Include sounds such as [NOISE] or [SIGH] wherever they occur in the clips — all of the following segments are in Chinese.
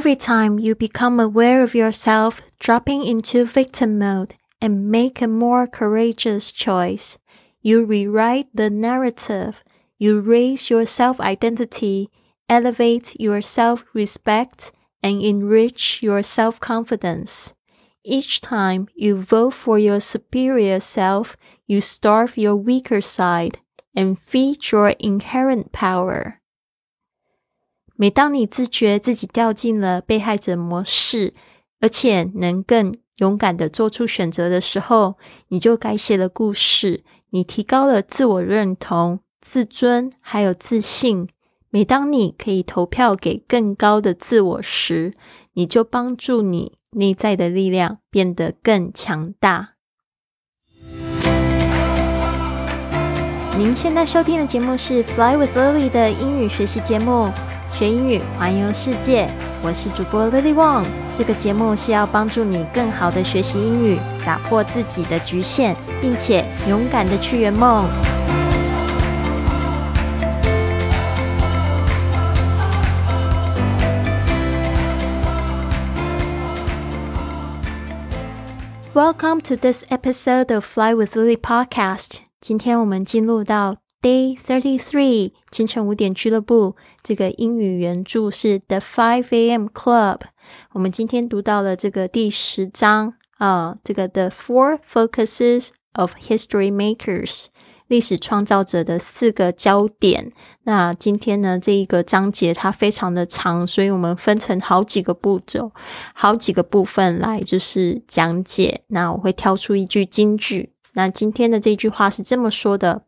Every time you become aware of yourself dropping into victim mode and make a more courageous choice, you rewrite the narrative, you raise your self identity, elevate your self respect, and enrich your self confidence. Each time you vote for your superior self, you starve your weaker side and feed your inherent power. 每当你自觉自己掉进了被害者模式，而且能更勇敢的做出选择的时候，你就改写了故事，你提高了自我认同、自尊还有自信。每当你可以投票给更高的自我时，你就帮助你内在的力量变得更强大。您现在收听的节目是《Fly with Lily》的英语学习节目，学英语环游世界。我是主播 Lily Wong。这个节目是要帮助你更好的学习英语，打破自己的局限，并且勇敢的去圆梦。Welcome to this episode of Fly with Lily podcast。今天我们进入到 Day Thirty Three 清晨五点俱乐部。这个英语原著是 The Five A.M. Club。我们今天读到了这个第十章啊，这个 The Four Focuses of History Makers。历史创造者的四个焦点。那今天呢，这一个章节它非常的长，所以我们分成好几个步骤、好几个部分来就是讲解。那我会挑出一句金句。那今天的这句话是这么说的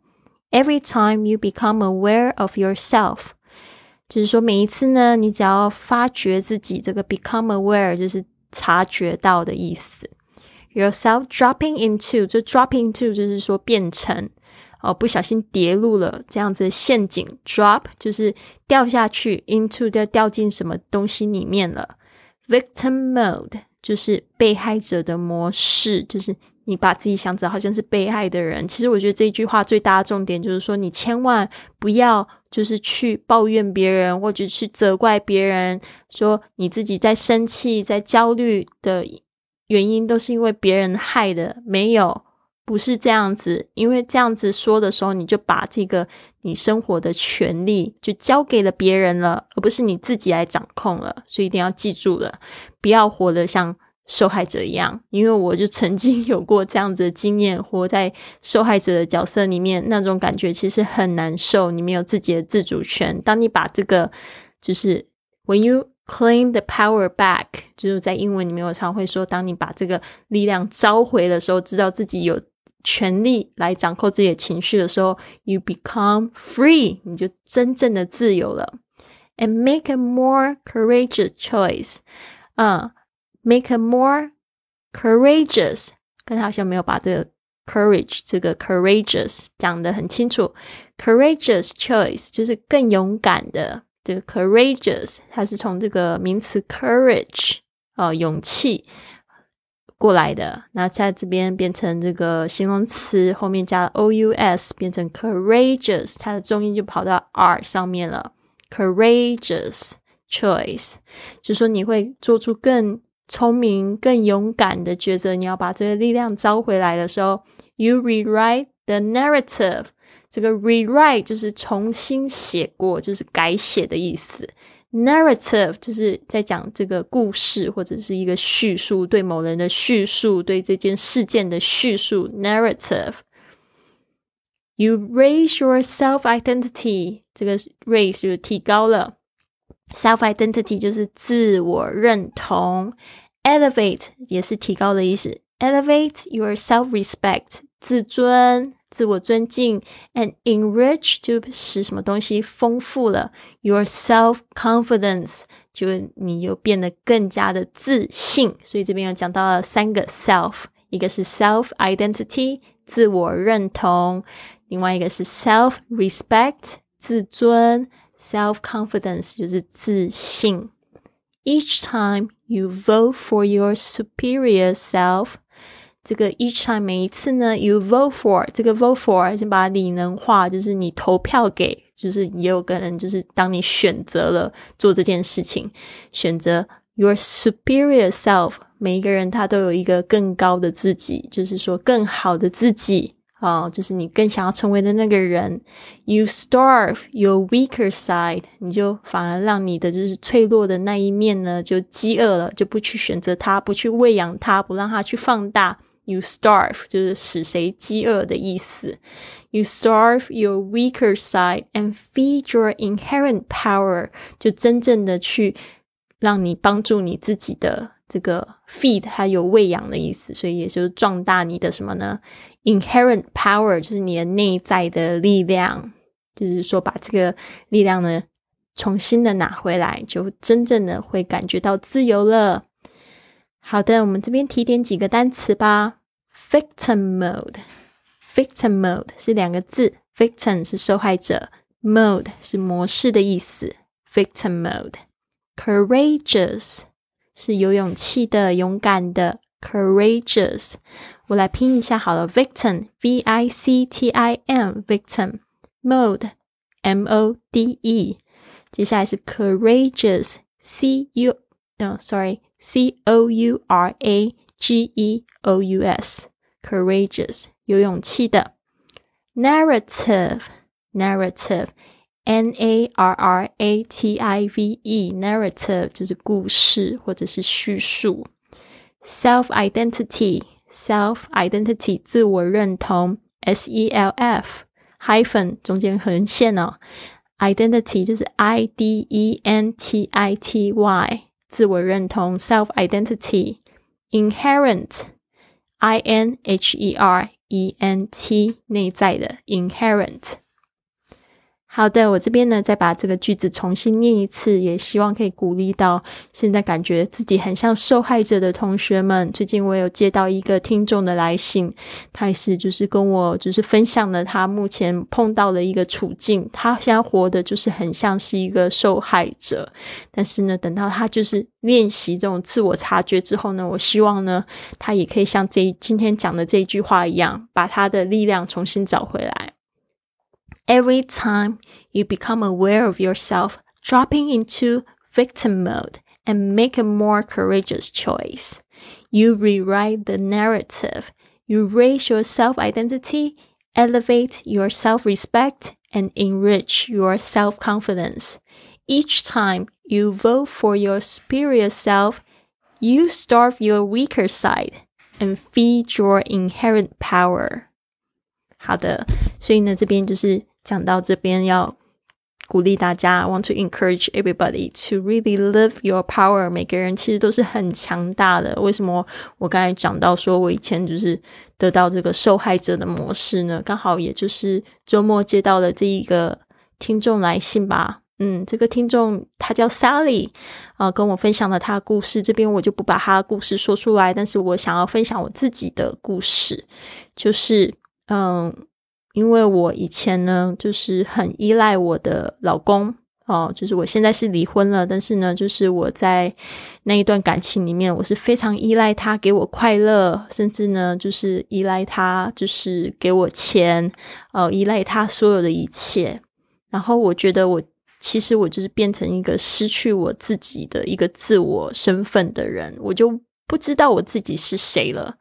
：Every time you become aware of yourself，就是说每一次呢，你只要发觉自己这个 become aware，就是察觉到的意思。Yourself dropping into，就 dropping into，就是说变成。哦，不小心跌入了这样子的陷阱，drop 就是掉下去，into 掉掉进什么东西里面了。Victim mode 就是被害者的模式，就是你把自己想着好像是被害的人。其实我觉得这一句话最大的重点就是说，你千万不要就是去抱怨别人，或者去责怪别人，说你自己在生气、在焦虑的原因都是因为别人害的，没有。不是这样子，因为这样子说的时候，你就把这个你生活的权利就交给了别人了，而不是你自己来掌控了。所以一定要记住了，不要活得像受害者一样。因为我就曾经 [LAUGHS] 有过这样子的经验，活在受害者的角色里面，那种感觉其实很难受。你没有自己的自主权。当你把这个就是 when you claim the power back，就是在英文里面我常会说，当你把这个力量召回的时候，知道自己有。权利来掌控自己的情绪的时候，you become free，你就真正的自由了。And make a more courageous choice，嗯，make a more courageous，刚才好像没有把这个 courage 这个 courageous 讲得很清楚。courageous choice 就是更勇敢的，这个 courageous 它是从这个名词 courage 啊，勇气。过来的，那在这边变成这个形容词，后面加了 o u s，变成 courageous，它的重音就跑到 r 上面了。courageous choice，就说你会做出更聪明、更勇敢的抉择。你要把这个力量招回来的时候，you rewrite the narrative。这个 rewrite 就是重新写过，就是改写的意思。Narrative 就是在讲这个故事或者是一个叙述，对某人的叙述，对这件事件的叙述。Narrative。You raise your self identity，这个 raise 就提高了。Self identity 就是自我认同。Elevate 也是提高的意思。Elevate your self respect，自尊。自我尊敬，and enrich 就使什么东西丰富了，your self confidence 就你又变得更加的自信。所以这边又讲到了三个 self，一个是 self identity 自我认同，另外一个是 self respect 自尊，self confidence 就是自信。Each time you vote for your superior self. 这个 each time 每一次呢，you vote for 这个 vote for 先把它理能化，就是你投票给，就是也有个人，就是当你选择了做这件事情，选择 your superior self，每一个人他都有一个更高的自己，就是说更好的自己啊，就是你更想要成为的那个人。You starve your weaker side，你就反而让你的就是脆弱的那一面呢，就饥饿了，就不去选择它，不去喂养它，不让它去放大。You starve 就是使谁饥饿的意思。You starve your weaker side and feed your inherent power，就真正的去让你帮助你自己的这个 feed，它有喂养的意思，所以也就是壮大你的什么呢？Inherent power 就是你的内在的力量，就是说把这个力量呢重新的拿回来，就真正的会感觉到自由了。好的，我们这边提点几个单词吧。Victim mode，victim mode 是两个字，victim 是受害者，mode 是模式的意思。Victim mode，courageous 是有勇气的、勇敢的。Courageous，我来拼一下好了。Victim，v i c t i m，victim，mode，m o d e。接下来是 courageous，c u no sorry，c o u r a g e o u s。courageous 有勇气的，narrative narrative n a r r a t i v e narrative 就是故事或者是叙述，self identity self identity 自我认同，s e l f hyphen 中間橫線哦，identity 就是 i d e n t i t y 自我認同 self identity inherent I N H E R E N T 内在的 inherent。好的，我这边呢再把这个句子重新念一次，也希望可以鼓励到现在感觉自己很像受害者的同学们。最近我有接到一个听众的来信，他也是就是跟我就是分享了他目前碰到的一个处境，他现在活的就是很像是一个受害者。但是呢，等到他就是练习这种自我察觉之后呢，我希望呢他也可以像这今天讲的这句话一样，把他的力量重新找回来。Every time you become aware of yourself dropping into victim mode and make a more courageous choice, you rewrite the narrative, you raise your self identity, elevate your self respect, and enrich your self confidence. Each time you vote for your superior self, you starve your weaker side and feed your inherent power. 好的，所以呢，这边就是 讲到这边，要鼓励大家，want to encourage everybody to really live your power。每个人其实都是很强大的。为什么我刚才讲到说我以前就是得到这个受害者的模式呢？刚好也就是周末接到了这一个听众来信吧。嗯，这个听众他叫 Sally 啊，跟我分享了他的故事。这边我就不把他的故事说出来，但是我想要分享我自己的故事，就是嗯。因为我以前呢，就是很依赖我的老公哦，就是我现在是离婚了，但是呢，就是我在那一段感情里面，我是非常依赖他给我快乐，甚至呢，就是依赖他，就是给我钱，呃，依赖他所有的一切。然后我觉得我其实我就是变成一个失去我自己的一个自我身份的人，我就不知道我自己是谁了。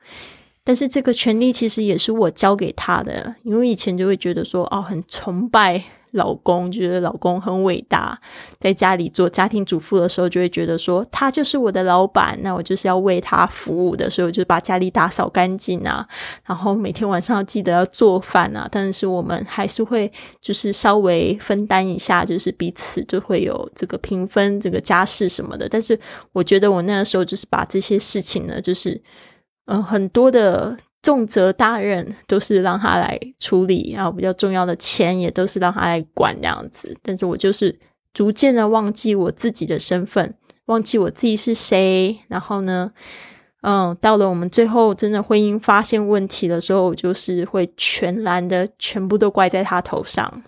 但是这个权利其实也是我交给他的，因为以前就会觉得说，哦，很崇拜老公，觉得老公很伟大，在家里做家庭主妇的时候，就会觉得说，他就是我的老板，那我就是要为他服务的，所以我就把家里打扫干净啊，然后每天晚上要记得要做饭啊。但是我们还是会就是稍微分担一下，就是彼此就会有这个平分这个家事什么的。但是我觉得我那个时候就是把这些事情呢，就是。嗯，很多的重责大任都是让他来处理，然后比较重要的钱也都是让他来管这样子。但是我就是逐渐的忘记我自己的身份，忘记我自己是谁。然后呢，嗯，到了我们最后真的婚姻发现问题的时候，我就是会全然的全部都怪在他头上。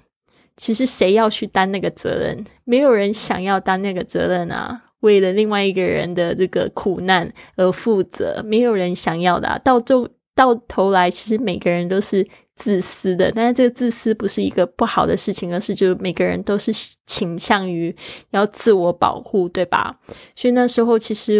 其实谁要去担那个责任？没有人想要担那个责任啊。为了另外一个人的这个苦难而负责，没有人想要的。到最到头来，其实每个人都是自私的，但是这个自私不是一个不好的事情，而是就每个人都是倾向于要自我保护，对吧？所以那时候其实，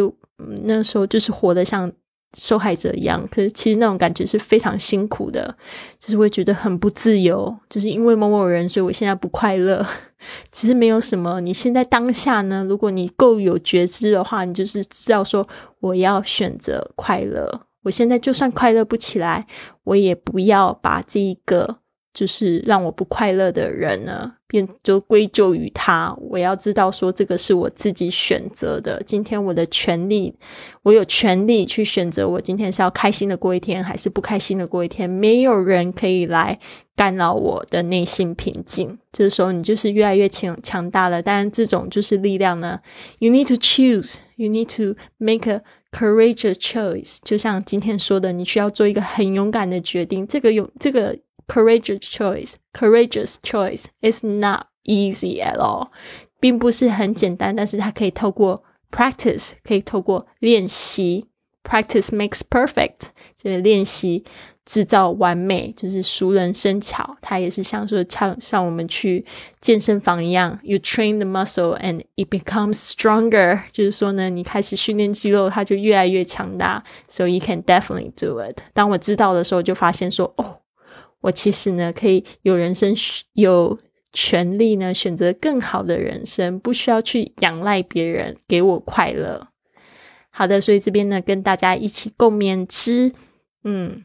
那时候就是活得像受害者一样，可是其实那种感觉是非常辛苦的，就是会觉得很不自由，就是因为某某人，所以我现在不快乐。[LAUGHS] 其实没有什么，你现在当下呢？如果你够有觉知的话，你就是知道说，我要选择快乐。我现在就算快乐不起来，我也不要把这一个就是让我不快乐的人呢，变就归咎于他。我要知道说，这个是我自己选择的。今天我的权利，我有权利去选择，我今天是要开心的过一天，还是不开心的过一天。没有人可以来。干扰我的内心平静，这时候你就是越来越强强大了。当然这种就是力量呢。You need to choose. You need to make a courageous choice. 就像今天说的，你需要做一个很勇敢的决定。这个勇，这个 courageous choice, courageous choice is not easy at all，并不是很简单。但是它可以透过 practice，可以透过练习。Practice makes perfect，就是练习。制造完美就是熟能生巧，它也是像说像像我们去健身房一样，you train the muscle and it becomes stronger，就是说呢，你开始训练肌肉，它就越来越强大。So you can definitely do it。当我知道的时候，就发现说，哦， 我其实呢可以有人生有权利呢选择更好的人生，不需要去仰赖别人给我快乐。好的，所以这边呢跟大家一起共勉之，嗯。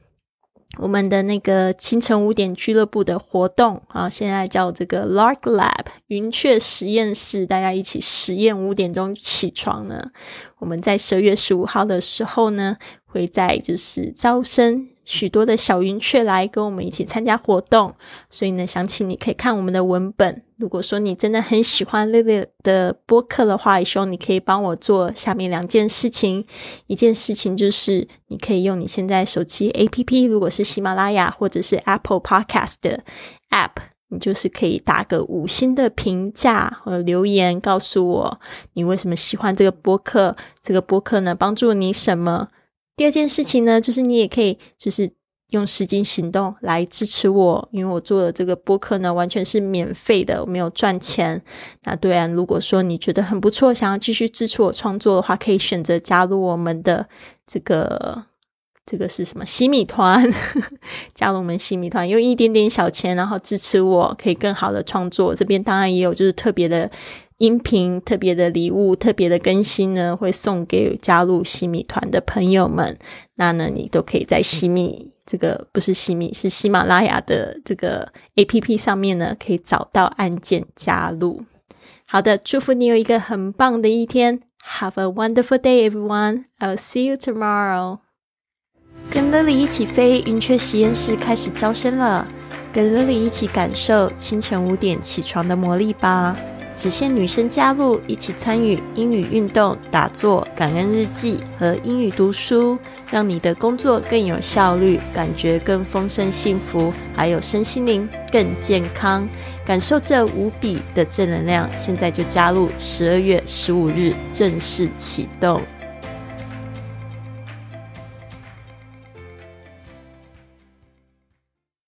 我们的那个清晨五点俱乐部的活动啊，现在叫这个 Lark Lab 云雀实验室，大家一起实验五点钟起床呢。我们在十月十五号的时候呢，会在就是招生。许多的小云雀来跟我们一起参加活动，所以呢，想请你可以看我们的文本。如果说你真的很喜欢 Lily 的播客的话，也希望你可以帮我做下面两件事情。一件事情就是你可以用你现在手机 APP，如果是喜马拉雅或者是 Apple Podcast 的 App，你就是可以打个五星的评价或留言，告诉我你为什么喜欢这个播客。这个播客呢，帮助你什么？第二件事情呢，就是你也可以就是用实际行动来支持我，因为我做的这个播客呢，完全是免费的，我没有赚钱。那对啊，如果说你觉得很不错，想要继续支持我创作的话，可以选择加入我们的这个这个是什么西米团？[LAUGHS] 加入我们西米团，用一点点小钱，然后支持我，可以更好的创作。这边当然也有就是特别的。音频特别的礼物、特别的更新呢，会送给加入西米团的朋友们。那呢，你都可以在西米这个不是西米，是喜马拉雅的这个 A P P 上面呢，可以找到按键加入。好的，祝福你有一个很棒的一天。Have a wonderful day, everyone. I'll see you tomorrow. 跟 Lily 一起飞，云雀实验室开始招生了。跟 Lily 一起感受清晨五点起床的魔力吧。只限女生加入，一起参与英语运动、打坐、感恩日记和英语读书，让你的工作更有效率，感觉更丰盛幸福，还有身心灵更健康，感受这无比的正能量。现在就加入，十二月十五日正式启动。